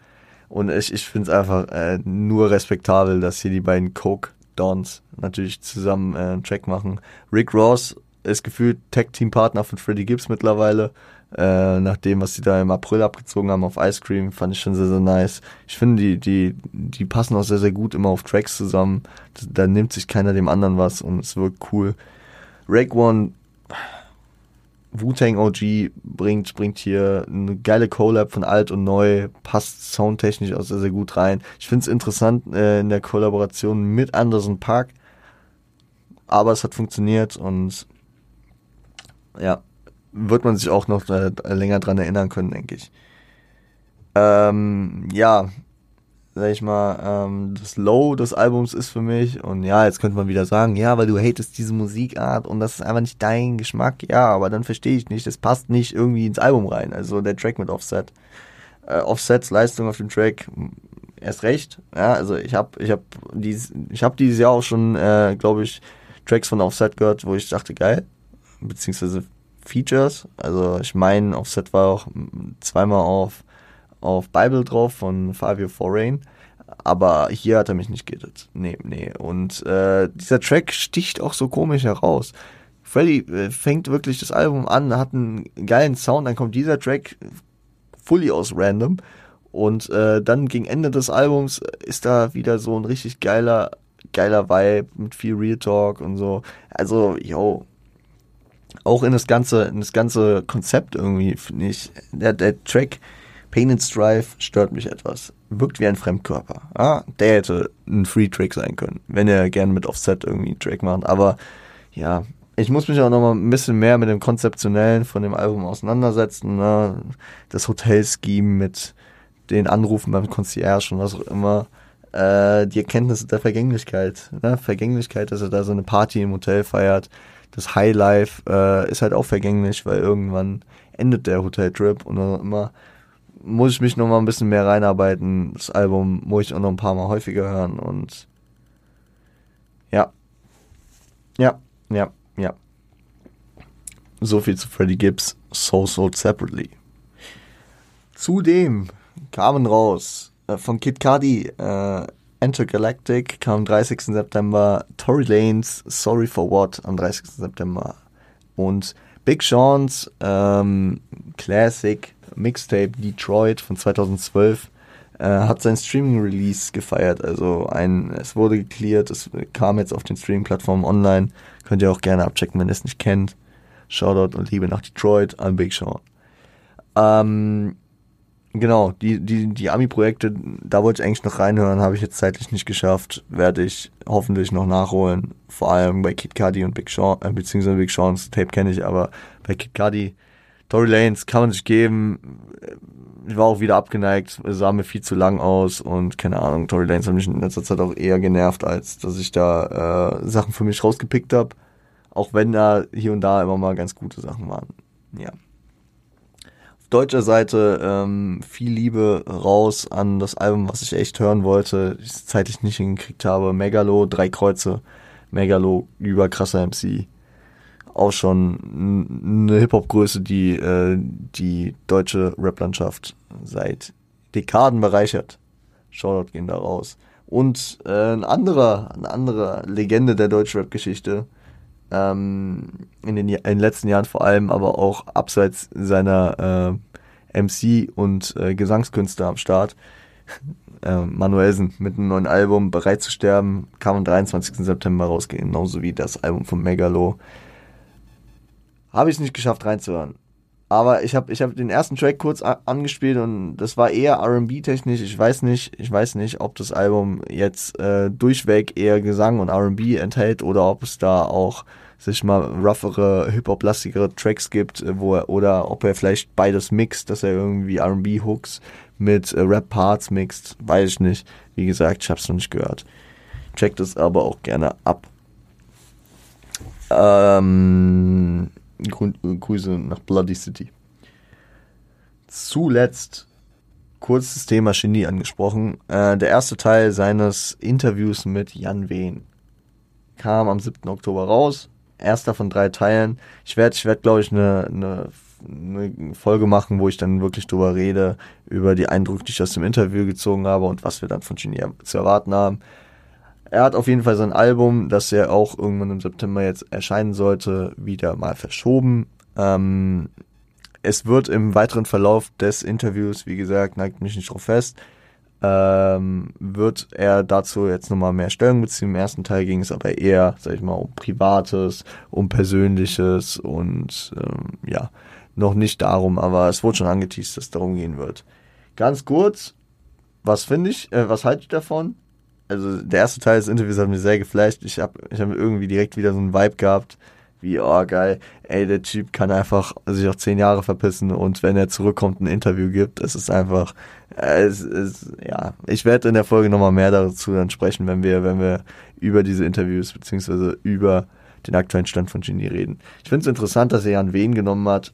Und ich, ich finde es einfach äh, nur respektabel, dass hier die beiden Coke Dons natürlich zusammen äh, einen Track machen. Rick Ross ist gefühlt Tag-Team-Partner von Freddie Gibbs mittlerweile. Äh, nach dem, was sie da im April abgezogen haben auf Ice Cream, fand ich schon sehr, sehr nice. Ich finde, die, die, die passen auch sehr, sehr gut immer auf Tracks zusammen. Da nimmt sich keiner dem anderen was und es wirkt cool. Rake One Wu-Tang OG bringt, bringt hier eine geile Collab von alt und neu, passt soundtechnisch auch sehr, sehr gut rein. Ich finde es interessant äh, in der Kollaboration mit Anderson Park, aber es hat funktioniert und ja, wird man sich auch noch äh, länger dran erinnern können, denke ich. Ähm, ja, sag ich mal, ähm, das Low des Albums ist für mich. Und ja, jetzt könnte man wieder sagen, ja, weil du hatest diese Musikart und das ist einfach nicht dein Geschmack. Ja, aber dann verstehe ich nicht, das passt nicht irgendwie ins Album rein. Also der Track mit Offset. Äh, Offsets Leistung auf dem Track, erst recht. Ja, also ich habe ich hab dieses, ich hab dieses Jahr auch schon, äh, glaube ich, Tracks von Offset gehört, wo ich dachte, geil. Beziehungsweise Features. Also ich meine, Offset war auch zweimal auf auf Bible drauf von Fabio Forain. Aber hier hat er mich nicht gerettet. Nee, nee. Und äh, dieser Track sticht auch so komisch heraus. Freddy äh, fängt wirklich das Album an, hat einen geilen Sound, dann kommt dieser Track fully aus random. Und äh, dann gegen Ende des Albums ist da wieder so ein richtig geiler, geiler Vibe mit viel Real Talk und so. Also, yo. Auch in das ganze, in das ganze Konzept irgendwie, finde ich. Der, der Track Pain and Strife stört mich etwas. Wirkt wie ein Fremdkörper. Ja, der hätte ein Free-Track sein können, wenn er gerne mit Offset irgendwie einen Track macht. Aber ja, ich muss mich auch noch mal ein bisschen mehr mit dem Konzeptionellen von dem Album auseinandersetzen. Ne? Das Hotel-Scheme mit den Anrufen beim Concierge und was auch immer. Äh, die Erkenntnisse der Vergänglichkeit. Ne? Vergänglichkeit, dass er da so eine Party im Hotel feiert. Das Highlife äh, ist halt auch vergänglich, weil irgendwann endet der Hoteltrip und immer muss ich mich noch mal ein bisschen mehr reinarbeiten. Das Album muss ich auch noch ein paar Mal häufiger hören und ja. Ja, ja, ja. So viel zu Freddie Gibbs, So Sold Separately. Zudem kamen raus äh, von Kid Cudi äh, Intergalactic kam am 30. September, Tory Lanes Sorry for What am 30. September und Big Sean's ähm, Classic Mixtape Detroit von 2012 äh, hat sein Streaming-Release gefeiert. Also ein, es wurde geklärt, es kam jetzt auf den Streaming-Plattformen online. Könnt ihr auch gerne abchecken, wenn ihr es nicht kennt. Shoutout und Liebe nach Detroit an Big Sean. Ähm, genau, die, die, die Ami-Projekte, da wollte ich eigentlich noch reinhören, habe ich jetzt zeitlich nicht geschafft. Werde ich hoffentlich noch nachholen. Vor allem bei Kid Cudi und Big Sean, äh, beziehungsweise Big Sean's Tape kenne ich, aber bei Kid Cudi Tory Lanes kann man sich geben. Ich war auch wieder abgeneigt, sah mir viel zu lang aus und keine Ahnung, Tory Lanes hat mich in letzter Zeit auch eher genervt, als dass ich da äh, Sachen für mich rausgepickt habe. Auch wenn da hier und da immer mal ganz gute Sachen waren. Ja. Deutscher Seite ähm, viel Liebe raus an das Album, was ich echt hören wollte, ich es zeitlich nicht hingekriegt habe. Megalo, drei Kreuze. Megalo, überkrasser MC auch schon eine Hip-Hop-Größe, die äh, die deutsche Rap-Landschaft seit Dekaden bereichert. Shoutout gehen da raus. Und äh, ein anderer, eine andere Legende der deutschen Rap-Geschichte, ähm, in, den, in den letzten Jahren vor allem, aber auch abseits seiner äh, MC- und äh, Gesangskünste am Start, äh, Manuelsen mit einem neuen Album Bereit zu sterben, kam am 23. September rausgehen, genauso wie das Album von Megalo habe ich es nicht geschafft reinzuhören. Aber ich habe ich hab den ersten Track kurz angespielt und das war eher R&B-technisch. Ich weiß nicht, ich weiß nicht, ob das Album jetzt äh, durchweg eher Gesang und R&B enthält oder ob es da auch sich mal roughere, hip-hop-lastigere Tracks gibt, äh, wo er, oder ob er vielleicht beides mixt, dass er irgendwie R&B-Hooks mit äh, Rap-Parts mixt, weiß ich nicht. Wie gesagt, ich habe es noch nicht gehört. Checkt es aber auch gerne ab. Ähm, Grüße nach Bloody City. Zuletzt kurzes Thema Genie angesprochen. Äh, der erste Teil seines Interviews mit Jan Wehn kam am 7. Oktober raus. Erster von drei Teilen. Ich werde, ich werde, glaube ich, eine, eine, eine Folge machen, wo ich dann wirklich drüber rede, über die Eindrücke, die ich aus dem Interview gezogen habe und was wir dann von Genie zu erwarten haben. Er hat auf jeden Fall sein Album, das ja auch irgendwann im September jetzt erscheinen sollte, wieder mal verschoben. Ähm, es wird im weiteren Verlauf des Interviews, wie gesagt, neigt mich nicht drauf fest, ähm, wird er dazu jetzt nochmal mehr Stellung beziehen. Im ersten Teil ging es aber eher, sag ich mal, um Privates, um Persönliches und ähm, ja, noch nicht darum, aber es wurde schon angeteased, dass es darum gehen wird. Ganz kurz, was finde ich, äh, was halte ich davon? Also der erste Teil des Interviews hat mir sehr geflasht. Ich habe ich hab irgendwie direkt wieder so einen Vibe gehabt, wie, oh geil, ey, der Typ kann einfach sich auch zehn Jahre verpissen und wenn er zurückkommt, ein Interview gibt, es ist einfach, äh, es ist, ja, ich werde in der Folge nochmal mehr dazu dann sprechen, wenn wir, wenn wir über diese Interviews beziehungsweise über den aktuellen Stand von Genie reden. Ich finde es interessant, dass er Jan Wehn genommen hat.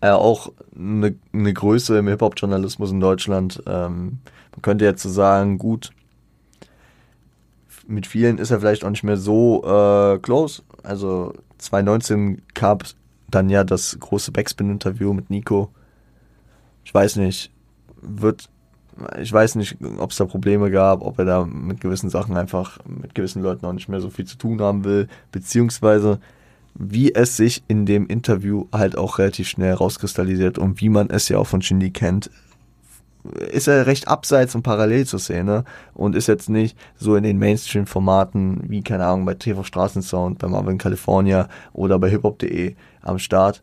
Er auch eine, eine Größe im Hip-Hop-Journalismus in Deutschland. Ähm, man könnte jetzt so sagen, gut, mit vielen ist er vielleicht auch nicht mehr so äh, close. Also 2019 gab dann ja das große Backspin-Interview mit Nico. Ich weiß nicht, wird, ich weiß nicht, ob es da Probleme gab, ob er da mit gewissen Sachen einfach mit gewissen Leuten auch nicht mehr so viel zu tun haben will, beziehungsweise wie es sich in dem Interview halt auch relativ schnell rauskristallisiert und wie man es ja auch von Shindy kennt, ist er recht abseits und parallel zur Szene und ist jetzt nicht so in den Mainstream-Formaten wie, keine Ahnung, bei TV Straßensound, bei Marvin California oder bei hiphop.de am Start.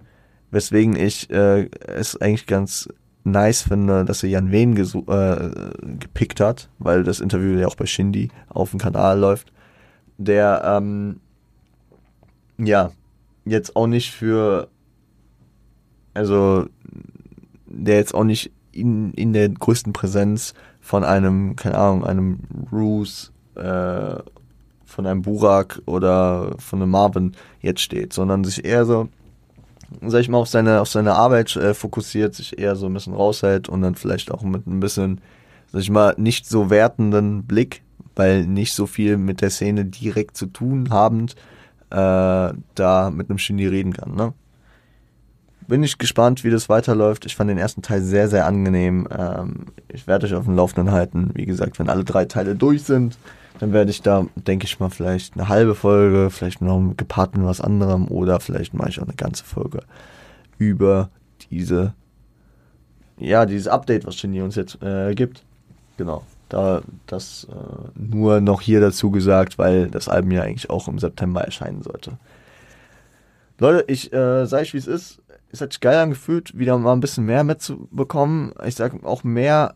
Weswegen ich äh, es eigentlich ganz nice finde, dass er Jan Wehn äh, gepickt hat, weil das Interview ja auch bei Shindy auf dem Kanal läuft, der ähm, ja jetzt auch nicht für also der jetzt auch nicht in, in der größten Präsenz von einem, keine Ahnung, einem Roos, äh, von einem Burak oder von einem Marvin jetzt steht, sondern sich eher so, sag ich mal, auf seine, auf seine Arbeit äh, fokussiert, sich eher so ein bisschen raushält und dann vielleicht auch mit ein bisschen, sag ich mal, nicht so wertenden Blick, weil nicht so viel mit der Szene direkt zu tun habend, äh, da mit einem Genie reden kann, ne? Bin ich gespannt, wie das weiterläuft. Ich fand den ersten Teil sehr, sehr angenehm. Ähm, ich werde euch auf dem Laufenden halten. Wie gesagt, wenn alle drei Teile durch sind, dann werde ich da, denke ich mal, vielleicht eine halbe Folge, vielleicht noch gepaart mit was anderem oder vielleicht mache ich auch eine ganze Folge über diese, ja, dieses Update, was Genie uns jetzt äh, gibt. Genau. Da das äh, nur noch hier dazu gesagt, weil das Album ja eigentlich auch im September erscheinen sollte. Leute, ich äh, sage ich, wie es ist es hat sich geil angefühlt, wieder mal ein bisschen mehr mitzubekommen. Ich sag auch mehr,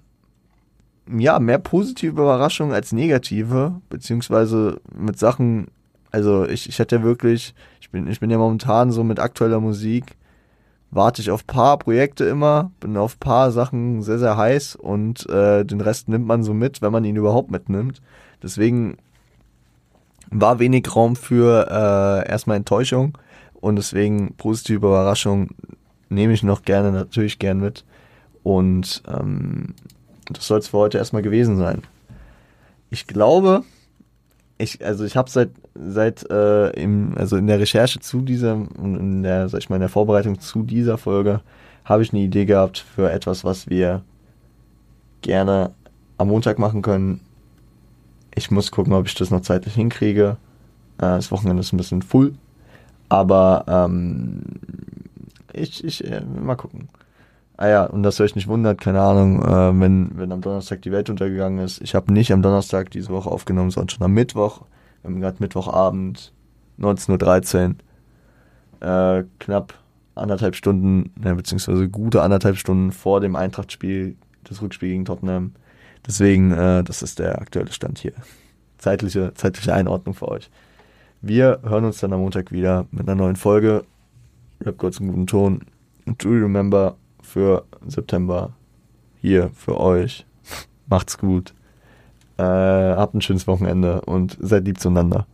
ja, mehr positive Überraschungen als negative, beziehungsweise mit Sachen, also ich, ich hätte wirklich, ich bin, ich bin ja momentan so mit aktueller Musik, warte ich auf paar Projekte immer, bin auf paar Sachen sehr, sehr heiß und äh, den Rest nimmt man so mit, wenn man ihn überhaupt mitnimmt. Deswegen war wenig Raum für äh, erstmal Enttäuschung. Und deswegen positive Überraschung nehme ich noch gerne, natürlich gern mit. Und ähm, das soll es für heute erstmal gewesen sein. Ich glaube, ich, also ich habe seit, seit äh, im, also in der Recherche zu dieser, in der, sag ich mal, in der Vorbereitung zu dieser Folge, habe ich eine Idee gehabt für etwas, was wir gerne am Montag machen können. Ich muss gucken, ob ich das noch zeitlich hinkriege. Äh, das Wochenende ist ein bisschen full. Aber ähm, ich, ich, äh, mal gucken. Ah ja, und dass ihr euch nicht wundert, keine Ahnung, äh, wenn, wenn am Donnerstag die Welt untergegangen ist. Ich habe nicht am Donnerstag diese Woche aufgenommen, sondern schon am Mittwoch. Wir haben gerade Mittwochabend, 19.13 Uhr, äh, knapp anderthalb Stunden, ja, beziehungsweise gute anderthalb Stunden vor dem Eintrachtspiel, das Rückspiel gegen Tottenham. Deswegen, äh, das ist der aktuelle Stand hier. Zeitliche, zeitliche Einordnung für euch. Wir hören uns dann am Montag wieder mit einer neuen Folge. Ich habe kurz einen guten Ton. Do remember für September hier für euch. Macht's gut. Äh, habt ein schönes Wochenende und seid lieb zueinander.